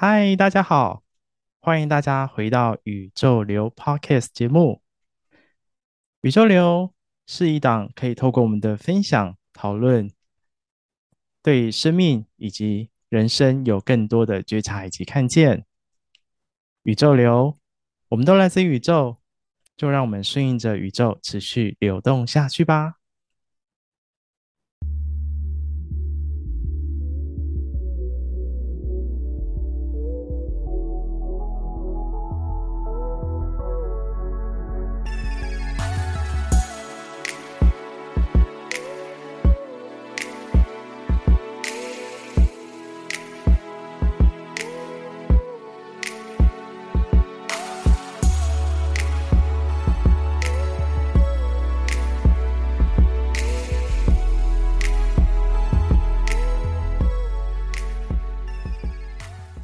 嗨，大家好，欢迎大家回到宇宙流 Podcast 节目。宇宙流是一档可以透过我们的分享讨论，对生命以及人生有更多的觉察以及看见。宇宙流，我们都来自宇宙，就让我们顺应着宇宙持续流动下去吧。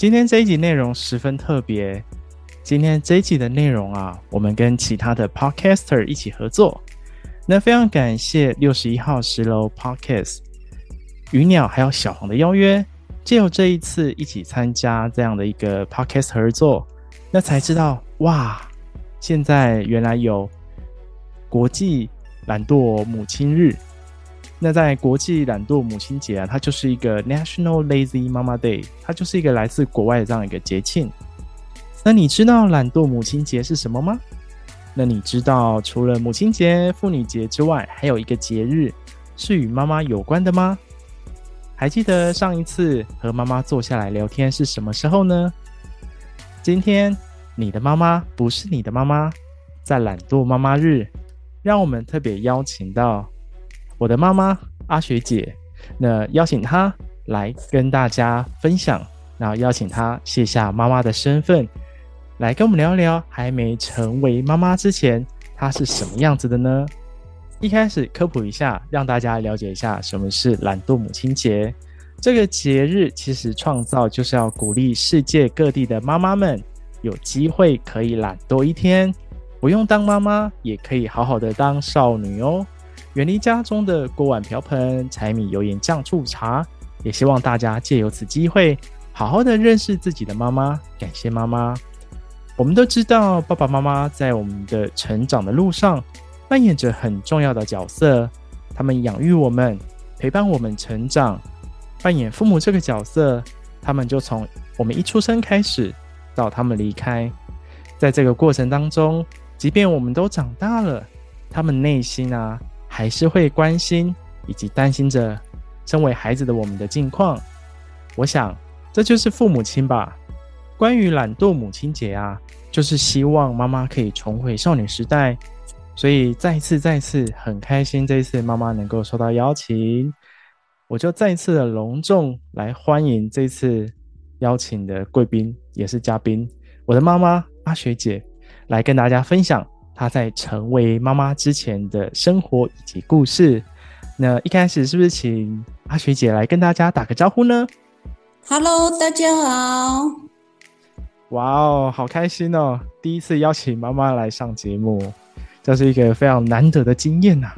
今天这一集内容十分特别。今天这一集的内容啊，我们跟其他的 Podcaster 一起合作。那非常感谢六十一号十楼 Podcast 鱼鸟还有小黄的邀约，借由这一次一起参加这样的一个 Podcast 合作，那才知道哇，现在原来有国际懒惰母亲日。那在国际懒惰母亲节啊，它就是一个 National Lazy Mama Day，它就是一个来自国外的这样一个节庆。那你知道懒惰母亲节是什么吗？那你知道除了母亲节、妇女节之外，还有一个节日是与妈妈有关的吗？还记得上一次和妈妈坐下来聊天是什么时候呢？今天你的妈妈不是你的妈妈，在懒惰妈妈日，让我们特别邀请到。我的妈妈阿学姐，那邀请她来跟大家分享，然后邀请她卸下妈妈的身份，来跟我们聊聊还没成为妈妈之前，她是什么样子的呢？一开始科普一下，让大家了解一下什么是懒惰母亲节。这个节日其实创造就是要鼓励世界各地的妈妈们有机会可以懒惰一天，不用当妈妈也可以好好的当少女哦。远离家中的锅碗瓢盆、柴米油盐酱醋茶，也希望大家借由此机会，好好的认识自己的妈妈，感谢妈妈。我们都知道，爸爸妈妈在我们的成长的路上扮演着很重要的角色，他们养育我们，陪伴我们成长。扮演父母这个角色，他们就从我们一出生开始，到他们离开，在这个过程当中，即便我们都长大了，他们内心啊。还是会关心以及担心着身为孩子的我们的近况。我想，这就是父母亲吧。关于懒惰母亲节啊，就是希望妈妈可以重回少女时代。所以再次、再次很开心，这一次妈妈能够受到邀请，我就再次的隆重来欢迎这次邀请的贵宾，也是嘉宾，我的妈妈阿学姐，来跟大家分享。她在成为妈妈之前的生活以及故事。那一开始是不是请阿学姐来跟大家打个招呼呢？Hello，大家好。哇哦，好开心哦！第一次邀请妈妈来上节目，这是一个非常难得的经验呐、啊。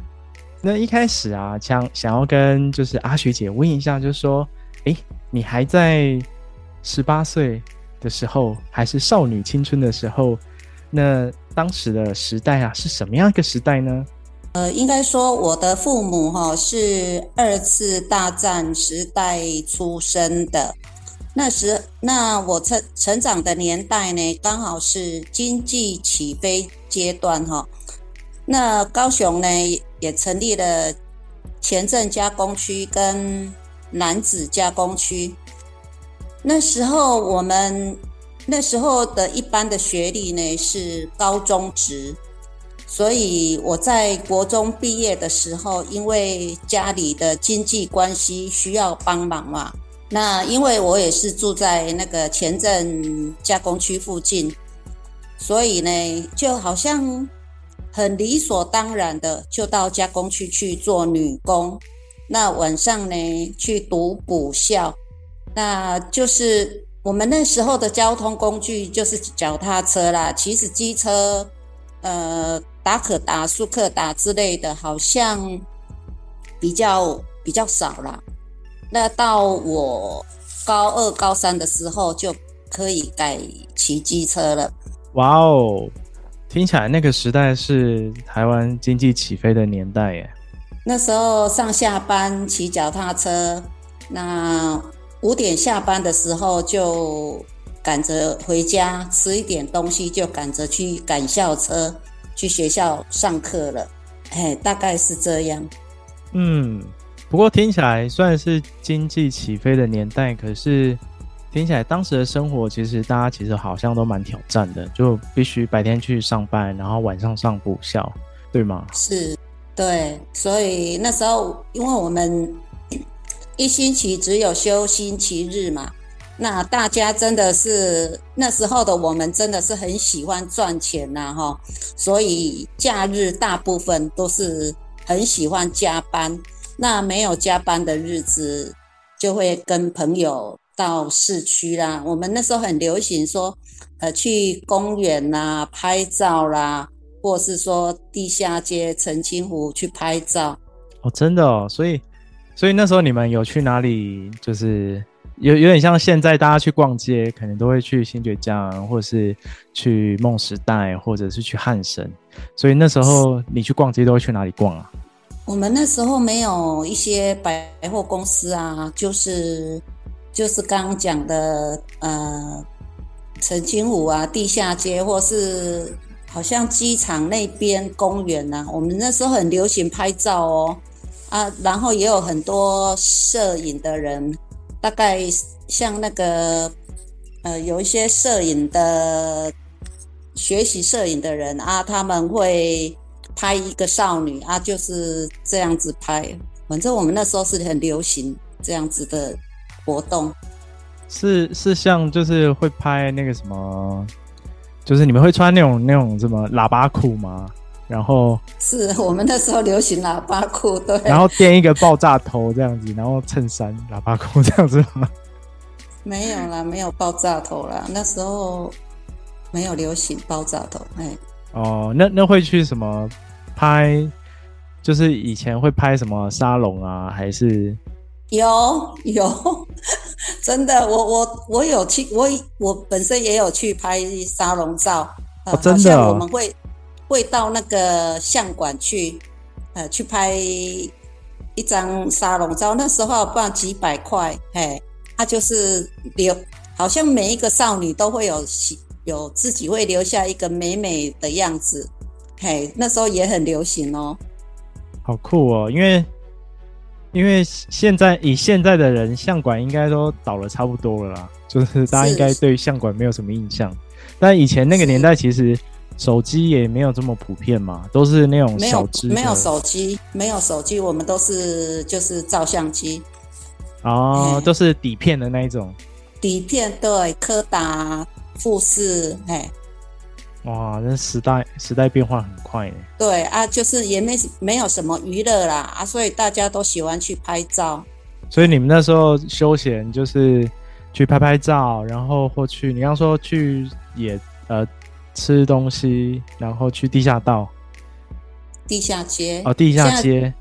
那一开始啊，想想要跟就是阿学姐问一下，就是说，诶，你还在十八岁的时候，还是少女青春的时候？那当时的时代啊，是什么样一个时代呢？呃，应该说我的父母哈是二次大战时代出生的，那时那我成成长的年代呢，刚好是经济起飞阶段哈。那高雄呢也成立了前镇加工区跟楠梓加工区，那时候我们。那时候的一般的学历呢是高中职，所以我在国中毕业的时候，因为家里的经济关系需要帮忙嘛，那因为我也是住在那个前镇加工区附近，所以呢就好像很理所当然的就到加工区去做女工，那晚上呢去读补校，那就是。我们那时候的交通工具就是脚踏车啦，其实机车，呃，达可达、速克达之类的，好像比较比较少啦。那到我高二、高三的时候，就可以改骑机车了。哇哦，听起来那个时代是台湾经济起飞的年代耶。那时候上下班骑脚踏车，那五点下班的时候就赶着回家吃一点东西，就赶着去赶校车去学校上课了。哎，大概是这样。嗯，不过听起来虽然是经济起飞的年代，可是听起来当时的生活其实大家其实好像都蛮挑战的，就必须白天去上班，然后晚上上补校，对吗？是。对，所以那时候，因为我们一星期只有休星期日嘛，那大家真的是那时候的我们真的是很喜欢赚钱呐，哈，所以假日大部分都是很喜欢加班。那没有加班的日子，就会跟朋友到市区啦。我们那时候很流行说，呃，去公园啦，拍照啦。或是说地下街澄清湖去拍照哦，真的哦，所以所以那时候你们有去哪里？就是有有点像现在大家去逛街，可能都会去新崛江，或者是去梦时代，或者是去汉神。所以那时候你去逛街都会去哪里逛啊？我们那时候没有一些百货公司啊，就是就是刚刚讲的呃澄清湖啊，地下街或是。好像机场那边公园呐，我们那时候很流行拍照哦，啊，然后也有很多摄影的人，大概像那个呃，有一些摄影的学习摄影的人啊，他们会拍一个少女啊，就是这样子拍。反正我们那时候是很流行这样子的活动，是是像就是会拍那个什么。就是你们会穿那种那种什么喇叭裤吗？然后是我们那时候流行喇叭裤，对。然后垫一个爆炸头这样子，然后衬衫喇叭裤这样子吗？没有啦，没有爆炸头啦，那时候没有流行爆炸头。哎，哦，那那会去什么拍？就是以前会拍什么沙龙啊，还是？有有，真的，我我我有去，我我本身也有去拍沙龙照，呃哦、真的、哦，我们会会到那个相馆去，呃，去拍一张沙龙照，那时候不知道几百块，嘿，他就是留，好像每一个少女都会有有自己会留下一个美美的样子，嘿，那时候也很流行哦，好酷哦，因为。因为现在以现在的人，相馆应该都倒了差不多了啦，就是大家应该对相馆没有什么印象。但以前那个年代，其实手机也没有这么普遍嘛，都是那种小支。没有手机，没有手机，我们都是就是照相机。哦，欸、都是底片的那一种。底片对，柯达、富士，哎。哇，那时代时代变化很快呢。对啊，就是也没没有什么娱乐啦啊，所以大家都喜欢去拍照。所以你们那时候休闲就是去拍拍照，然后或去你刚刚说去也呃吃东西，然后去地下道、地下街哦，地下街。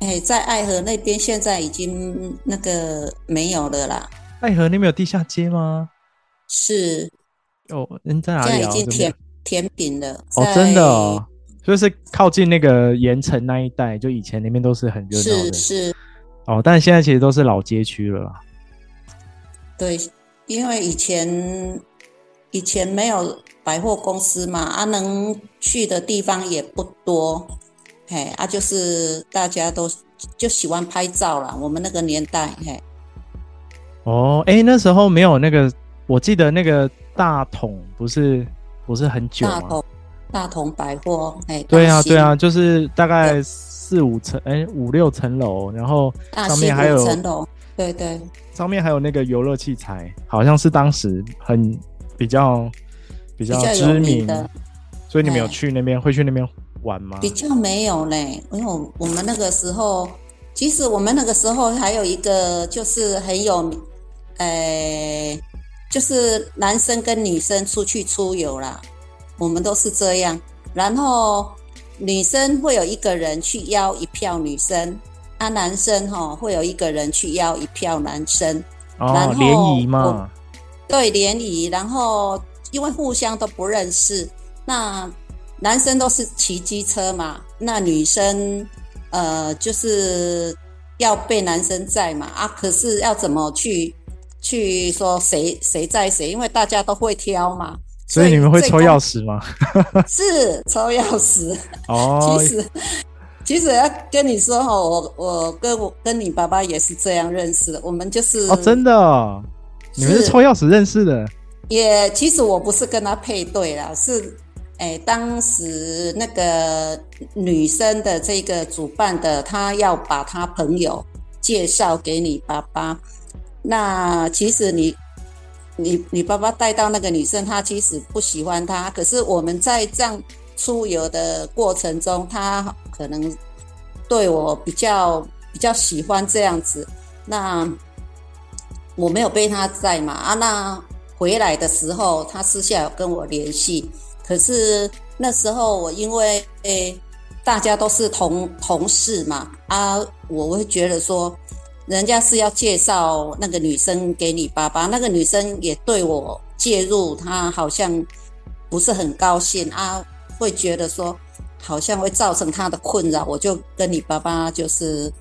哎，在爱河那边现在已经那个没有了啦。爱河那边有地下街吗？是。哦，人在哪里啊？现在已经填。甜品的哦，真的哦，就是靠近那个盐城那一带，就以前那边都是很热闹的，是是哦，但现在其实都是老街区了啦。对，因为以前以前没有百货公司嘛，啊，能去的地方也不多，嘿，啊，就是大家都就喜欢拍照啦。我们那个年代，嘿，哦，哎，那时候没有那个，我记得那个大统不是。不是很久吗？大同，大同百货，哎，对啊，对啊，就是大概四五层，哎，五六层楼，然后上面还有层楼，对对，上面还有那个游乐器材，好像是当时很比较比较知名的，所以你们有去那边，会去那边玩吗？比较没有嘞，因为我们那个时候，其实我们那个时候还有一个就是很有名，哎。就是男生跟女生出去出游啦，我们都是这样。然后女生会有一个人去邀一票女生，啊，男生哈会有一个人去邀一票男生。哦，然后联谊嘛。对，联谊。然后因为互相都不认识，那男生都是骑机车嘛，那女生呃就是。要被男生载嘛啊，可是要怎么去去说谁谁载谁？因为大家都会挑嘛。所以你们会抽钥匙吗？是抽钥匙。哦，其实其实要跟你说哈，我我跟我跟你爸爸也是这样认识的。我们就是哦，真的哦，你们是抽钥匙认识的？也其实我不是跟他配对啦，是。哎，当时那个女生的这个主办的，她要把她朋友介绍给你爸爸。那其实你你你爸爸带到那个女生，她其实不喜欢她。可是我们在这样出游的过程中，他可能对我比较比较喜欢这样子。那我没有被他载嘛啊，那回来的时候，他私下有跟我联系。可是那时候我因为诶，大家都是同同事嘛啊，我会觉得说，人家是要介绍那个女生给你爸爸，那个女生也对我介入，她好像不是很高兴啊，会觉得说好像会造成她的困扰，我就跟你爸爸就是，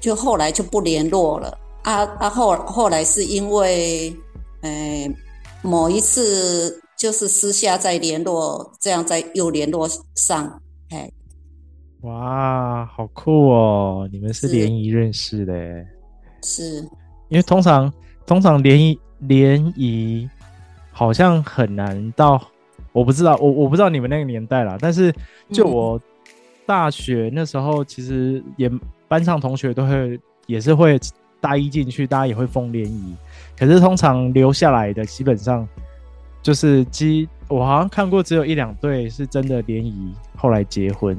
就后来就不联络了啊啊后后来是因为诶某一次。就是私下再联络，这样再又联络上，哎，哇，好酷哦！你们是联谊认识的，是，因为通常通常联谊联谊好像很难到，我不知道，我我不知道你们那个年代啦，但是就我大学那时候，其实也班上同学都会也是会大一进去，大家也会疯联谊，可是通常留下来的基本上。就是基，我好像看过只有一两对是真的联谊，后来结婚，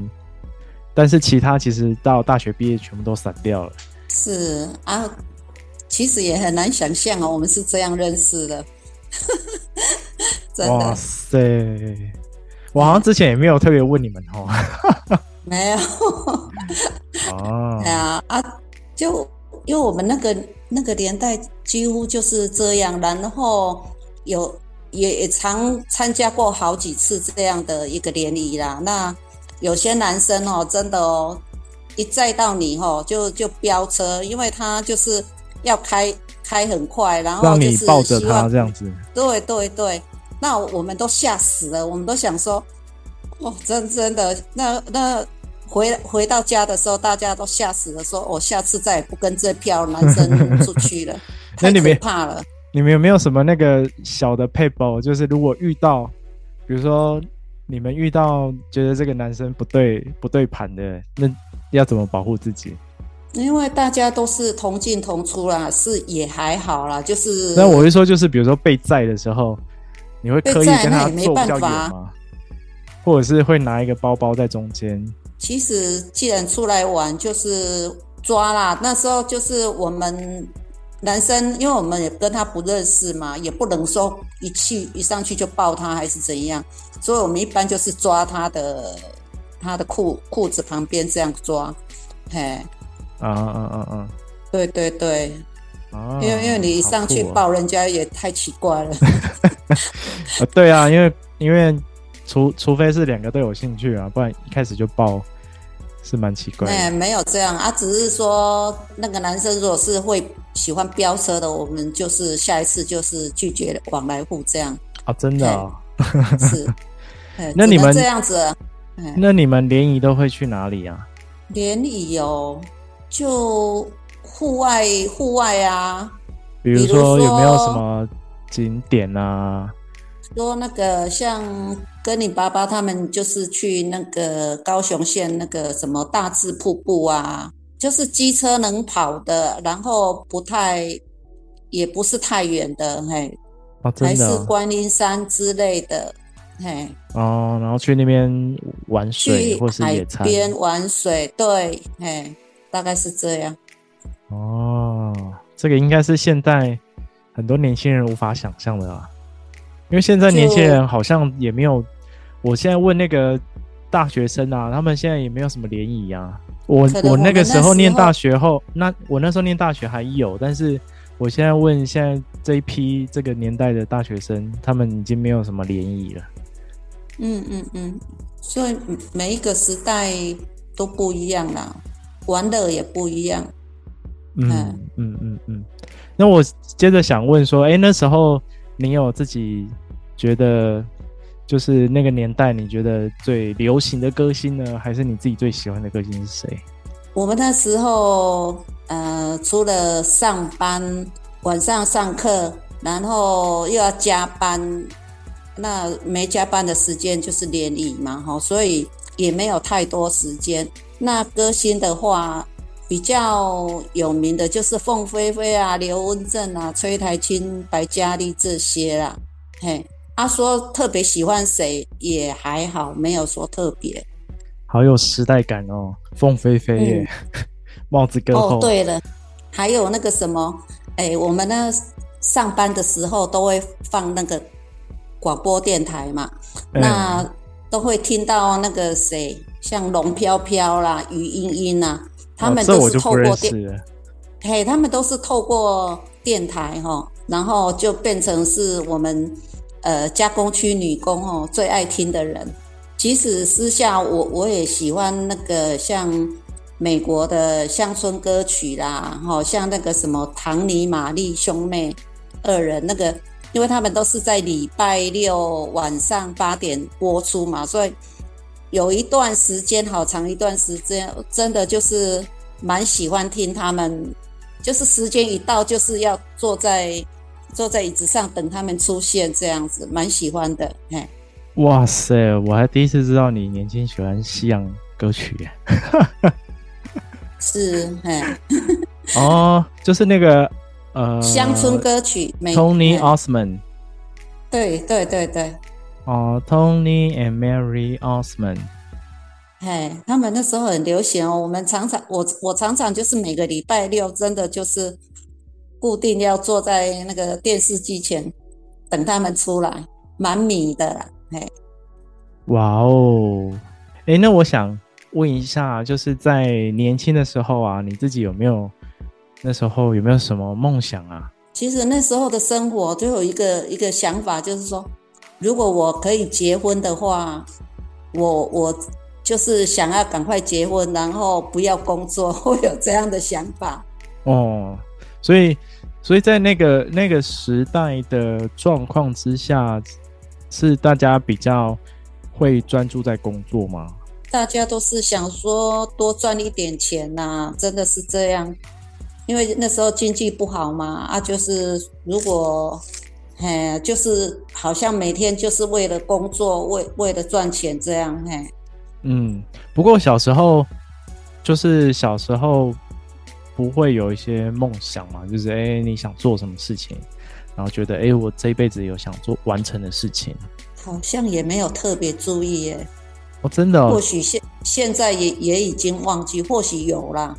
但是其他其实到大学毕业全部都散掉了。是啊，其实也很难想象哦，我们是这样认识的。真的。哇塞，我好像之前也没有特别问你们哦。没有。哦。对啊啊，就因为我们那个那个年代几乎就是这样，然后有。也也常参加过好几次这样的一个联谊啦。那有些男生哦，真的哦，一载到你哦，就就飙车，因为他就是要开开很快，然后就是让你抱着他这样子。对对对，那我们都吓死了，我们都想说，哦，真真的，那那回回到家的时候，大家都吓死了，说我下次再也不跟这票男生出去了，太可怕了。你们有没有什么那个小的撇步？就是如果遇到，比如说你们遇到觉得这个男生不对不对盘的，那要怎么保护自己？因为大家都是同进同出啦，是也还好啦。就是那我会说，就是比如说被载的时候，你会刻意跟他坐比较远吗？或者是会拿一个包包在中间？其实既然出来玩，就是抓啦。那时候就是我们。男生，因为我们也跟他不认识嘛，也不能说一去一上去就抱他还是怎样，所以我们一般就是抓他的他的裤裤子旁边这样抓，嘿，啊啊啊啊，对对对，啊，因为因为你一上去抱人家也太奇怪了，啊，对啊，因为因为除除非是两个都有兴趣啊，不然一开始就抱是蛮奇怪的，哎，没有这样啊，只是说那个男生如果是会。喜欢飙车的，我们就是下一次就是拒绝往来户这样啊，真的、哦、是。那你们这样子，那你们联谊都会去哪里啊？联谊哦，就户外户外啊。比如说有没有什么景点啊？说那个像跟你爸爸他们就是去那个高雄县那个什么大智瀑布啊。就是机车能跑的，然后不太，也不是太远的，嘿，啊真的哦、还是观音山之类的，嘿。哦，然后去那边玩水或是野餐。边玩水，对，嘿，大概是这样。哦，这个应该是现在很多年轻人无法想象的啊。因为现在年轻人好像也没有，我现在问那个大学生啊，他们现在也没有什么联谊啊。我我那个时候念大学后，那我那时候念大学还有，但是我现在问现在这一批这个年代的大学生，他们已经没有什么联谊了。嗯嗯嗯，所以每一个时代都不一样啦，玩的也不一样。嗯嗯嗯嗯，那我接着想问说，哎，那时候你有自己觉得？就是那个年代，你觉得最流行的歌星呢，还是你自己最喜欢的歌星是谁？我们那时候，呃，除了上班，晚上上课，然后又要加班，那没加班的时间就是联谊嘛，哈，所以也没有太多时间。那歌星的话，比较有名的就是凤飞飞啊、刘文正啊、崔苔菁、白嘉莉这些啦，嘿。他说特别喜欢谁也还好，没有说特别。好有时代感哦，凤飞飞耶，嗯、帽子歌后。哦，对了，还有那个什么，哎，我们呢上班的时候都会放那个广播电台嘛，嗯、那都会听到那个谁，像龙飘飘啦、于莺莺啊，他们都是透过电，哦、嘿，他们都是透过电台哈，然后就变成是我们。呃，加工区女工哦，最爱听的人。即使私下我我也喜欢那个像美国的乡村歌曲啦，哈，像那个什么唐尼玛丽兄妹二人那个，因为他们都是在礼拜六晚上八点播出嘛，所以有一段时间，好长一段时间，真的就是蛮喜欢听他们，就是时间一到就是要坐在。坐在椅子上等他们出现，这样子蛮喜欢的。嘿，哇塞，我还第一次知道你年轻喜欢西洋歌曲耶。是，嘿。哦，就是那个呃，乡村歌曲，Tony Osmond。对对对对。哦，Tony and Mary Osmond。嘿，他们那时候很流行哦。我们常常，我我常常就是每个礼拜六，真的就是。固定要坐在那个电视机前等他们出来，蛮迷的啦。嘿，哇哦，哎，那我想问一下，就是在年轻的时候啊，你自己有没有那时候有没有什么梦想啊？其实那时候的生活就有一个一个想法，就是说，如果我可以结婚的话，我我就是想要赶快结婚，然后不要工作，会有这样的想法。哦，所以。所以在那个那个时代的状况之下，是大家比较会专注在工作吗？大家都是想说多赚一点钱呐、啊，真的是这样。因为那时候经济不好嘛，啊，就是如果，嘿，就是好像每天就是为了工作，为为了赚钱这样，嘿。嗯，不过小时候就是小时候。不会有一些梦想嘛？就是哎、欸，你想做什么事情，然后觉得哎、欸，我这一辈子有想做完成的事情，好像也没有特别注意耶。哦，真的、哦？或许现现在也也已经忘记，或许有啦，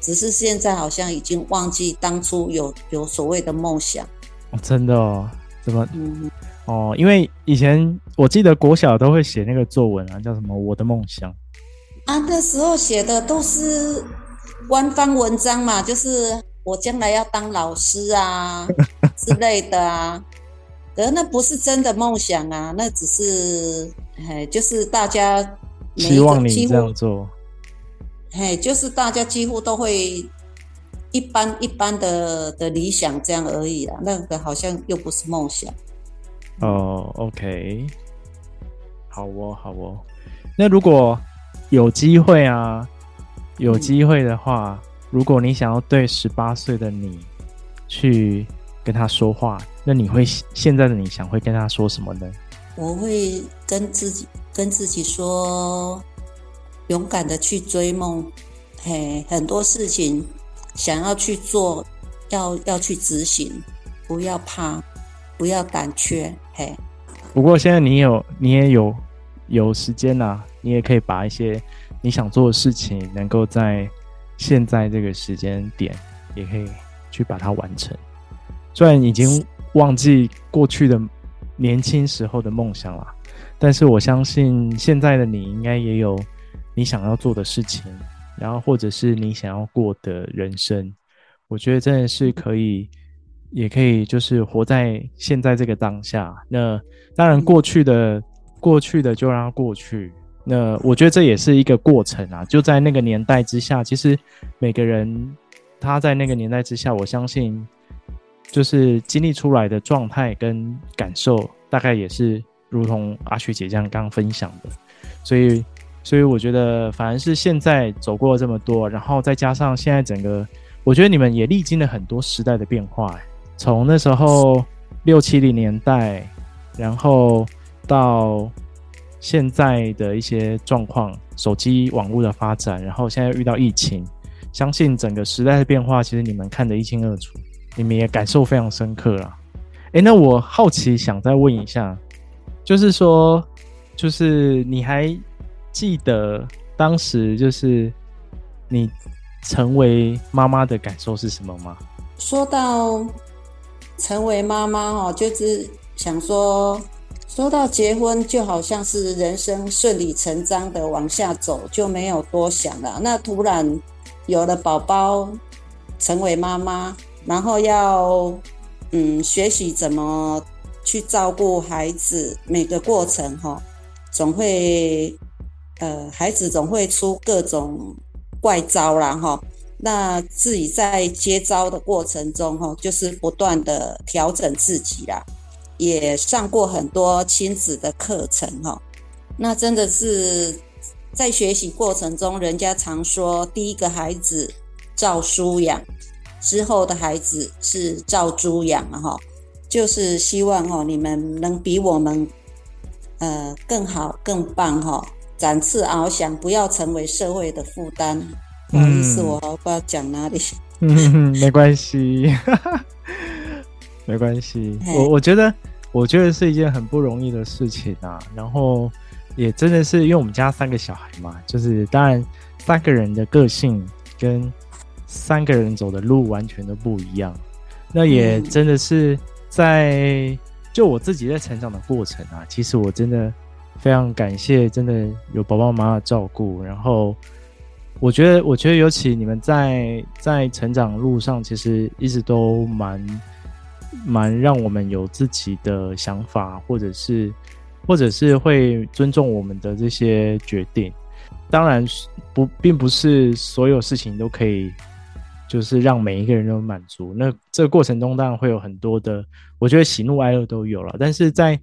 只是现在好像已经忘记当初有有所谓的梦想。哦，真的哦？怎么？嗯，哦，因为以前我记得国小都会写那个作文啊，叫什么“我的梦想”啊，那时候写的都是。官方文章嘛，就是我将来要当老师啊 之类的啊，可是那不是真的梦想啊，那只是，哎，就是大家希望你这样做，嘿，就是大家几乎都会一般一般的的理想这样而已啦，那个好像又不是梦想。哦，OK，好哦，好哦，那如果有机会啊。有机会的话，如果你想要对十八岁的你去跟他说话，那你会现在的你想会跟他说什么呢？我会跟自己跟自己说，勇敢的去追梦，嘿，很多事情想要去做，要要去执行，不要怕，不要胆怯，嘿。不过现在你有你也有有时间呐，你也可以把一些。你想做的事情，能够在现在这个时间点，也可以去把它完成。虽然已经忘记过去的年轻时候的梦想了，但是我相信现在的你应该也有你想要做的事情，然后或者是你想要过的人生。我觉得真的是可以，也可以就是活在现在这个当下。那当然，过去的过去的就让它过去。那我觉得这也是一个过程啊，就在那个年代之下，其实每个人他在那个年代之下，我相信就是经历出来的状态跟感受，大概也是如同阿雪姐这样刚刚分享的。所以，所以我觉得反而是现在走过了这么多，然后再加上现在整个，我觉得你们也历经了很多时代的变化，从那时候六七零年代，然后到。现在的一些状况，手机网络的发展，然后现在遇到疫情，相信整个时代的变化，其实你们看得一清二楚，你们也感受非常深刻了。诶，那我好奇想再问一下，就是说，就是你还记得当时就是你成为妈妈的感受是什么吗？说到成为妈妈哦，就是想说。说到结婚，就好像是人生顺理成章的往下走，就没有多想了。那突然有了宝宝，成为妈妈，然后要嗯学习怎么去照顾孩子，每个过程哈，总会呃孩子总会出各种怪招啦哈。那自己在接招的过程中哈，就是不断的调整自己啦。也上过很多亲子的课程哈，那真的是在学习过程中，人家常说第一个孩子照书养，之后的孩子是照猪养哈，就是希望哈你们能比我们呃更好更棒哈，展翅翱翔，不要成为社会的负担。不好意思，我不知道讲哪里。嗯，没关系。没关系，我我觉得，我觉得是一件很不容易的事情啊。然后也真的是，因为我们家三个小孩嘛，就是当然三个人的个性跟三个人走的路完全都不一样。那也真的是在就我自己在成长的过程啊，其实我真的非常感谢，真的有爸爸妈妈照顾。然后我觉得，我觉得尤其你们在在成长路上，其实一直都蛮。蛮让我们有自己的想法，或者是，或者是会尊重我们的这些决定。当然不，并不是所有事情都可以，就是让每一个人都满足。那这个过程中，当然会有很多的，我觉得喜怒哀乐都有了。但是在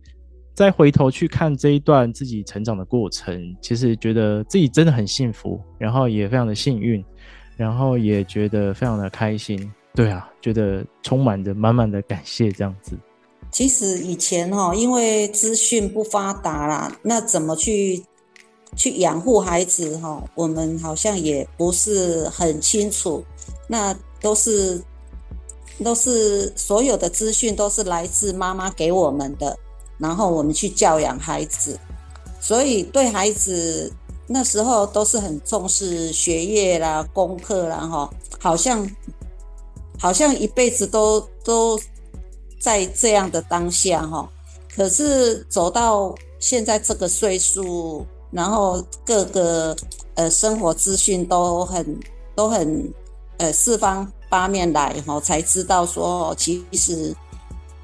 再回头去看这一段自己成长的过程，其实觉得自己真的很幸福，然后也非常的幸运，然后也觉得非常的开心。对啊，觉得充满着满满的感谢这样子。其实以前哈，因为资讯不发达啦，那怎么去去养护孩子哈，我们好像也不是很清楚。那都是都是所有的资讯都是来自妈妈给我们的，然后我们去教养孩子，所以对孩子那时候都是很重视学业啦、功课啦哈，好像。好像一辈子都都在这样的当下哈，可是走到现在这个岁数，然后各个呃生活资讯都很都很呃四方八面来哈，才知道说其实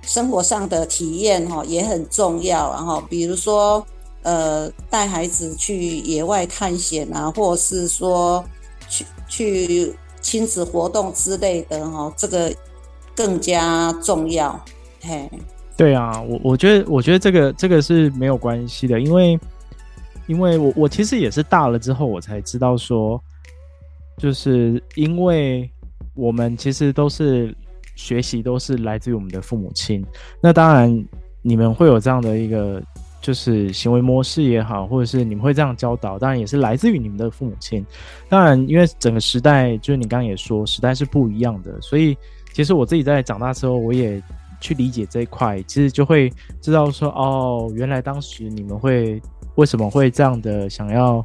生活上的体验哈也很重要。然后比如说呃带孩子去野外探险啊，或是说去去。亲子活动之类的哈，这个更加重要。嘿，对啊，我我觉得，我觉得这个这个是没有关系的，因为因为我我其实也是大了之后，我才知道说，就是因为我们其实都是学习，都是来自于我们的父母亲。那当然，你们会有这样的一个。就是行为模式也好，或者是你们会这样教导，当然也是来自于你们的父母亲。当然，因为整个时代，就是你刚刚也说，时代是不一样的，所以其实我自己在长大之后，我也去理解这一块，其实就会知道说，哦，原来当时你们会为什么会这样的想要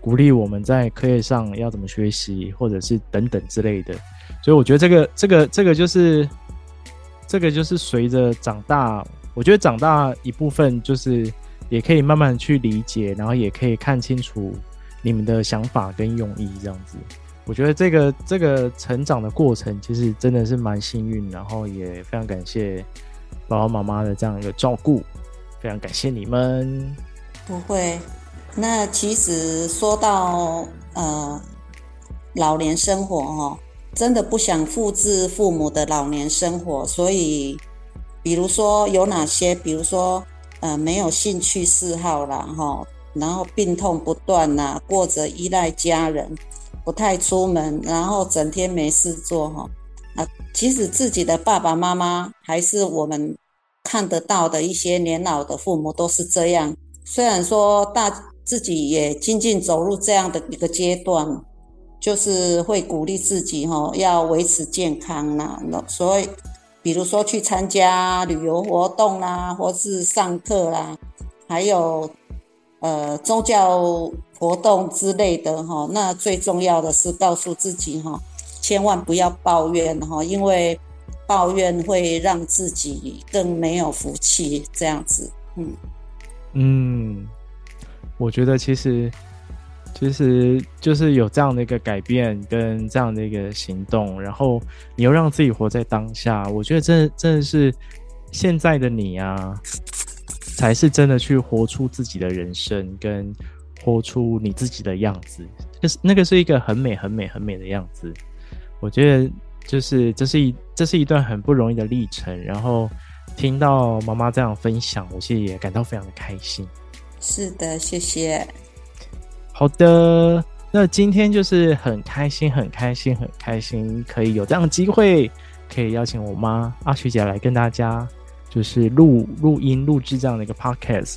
鼓励我们在课业上要怎么学习，或者是等等之类的。所以我觉得这个这个这个就是这个就是随着长大，我觉得长大一部分就是也可以慢慢去理解，然后也可以看清楚你们的想法跟用意这样子。我觉得这个这个成长的过程其实真的是蛮幸运，然后也非常感谢爸爸妈妈的这样一个照顾，非常感谢你们。不会，那其实说到呃老年生活哦，真的不想复制父母的老年生活，所以比如说有哪些，比如说呃没有兴趣嗜好啦哈，然后病痛不断呐，过着依赖家人。不太出门，然后整天没事做哈啊！其实自己的爸爸妈妈还是我们看得到的一些年老的父母都是这样。虽然说大自己也渐渐走入这样的一个阶段，就是会鼓励自己哈要维持健康啦。那所以，比如说去参加旅游活动啦，或是上课啦，还有呃宗教。活动之类的哈，那最重要的是告诉自己哈，千万不要抱怨哈，因为抱怨会让自己更没有福气。这样子，嗯嗯，我觉得其实其实就是有这样的一个改变跟这样的一个行动，然后你又让自己活在当下，我觉得真的真的是现在的你啊，才是真的去活出自己的人生跟。活出你自己的样子，就是那个是一个很美、很美、很美的样子。我觉得，就是这是一这是一段很不容易的历程。然后听到妈妈这样分享，我其实也感到非常的开心。是的，谢谢。好的，那今天就是很开心、很开心、很开心，可以有这样的机会，可以邀请我妈阿雪姐来跟大家就是录录音、录制这样的一个 podcast。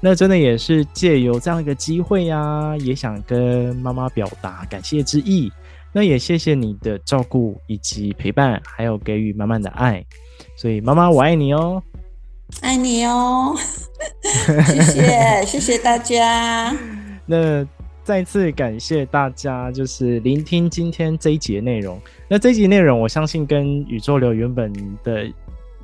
那真的也是借由这样一个机会呀、啊，也想跟妈妈表达感谢之意。那也谢谢你的照顾以及陪伴，还有给予满满的爱。所以妈妈，我爱你哦，爱你哦，谢谢谢谢大家。那再次感谢大家，就是聆听今天这一集的内容。那这一集内容，我相信跟宇宙流原本的。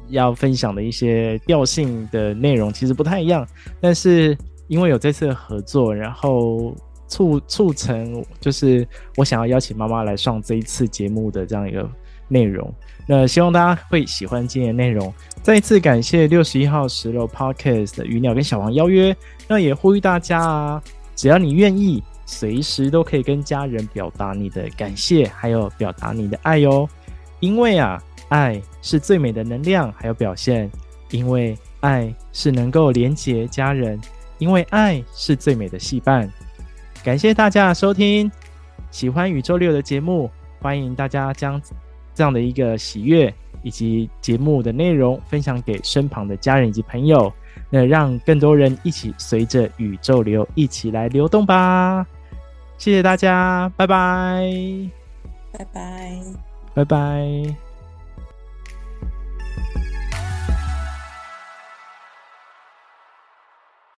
要分享的一些调性的内容其实不太一样，但是因为有这次的合作，然后促促成就是我想要邀请妈妈来上这一次节目的这样一个内容。那希望大家会喜欢今天内容。再一次感谢六十一号十楼 Podcast 的鱼鸟跟小王邀约，那也呼吁大家啊，只要你愿意，随时都可以跟家人表达你的感谢，还有表达你的爱哟。因为啊。爱是最美的能量，还有表现，因为爱是能够连接家人，因为爱是最美的戏伴。感谢大家收听，喜欢宇宙六的节目，欢迎大家将这样的一个喜悦以及节目的内容分享给身旁的家人以及朋友，那让更多人一起随着宇宙流一起来流动吧。谢谢大家，拜拜，拜拜，拜拜。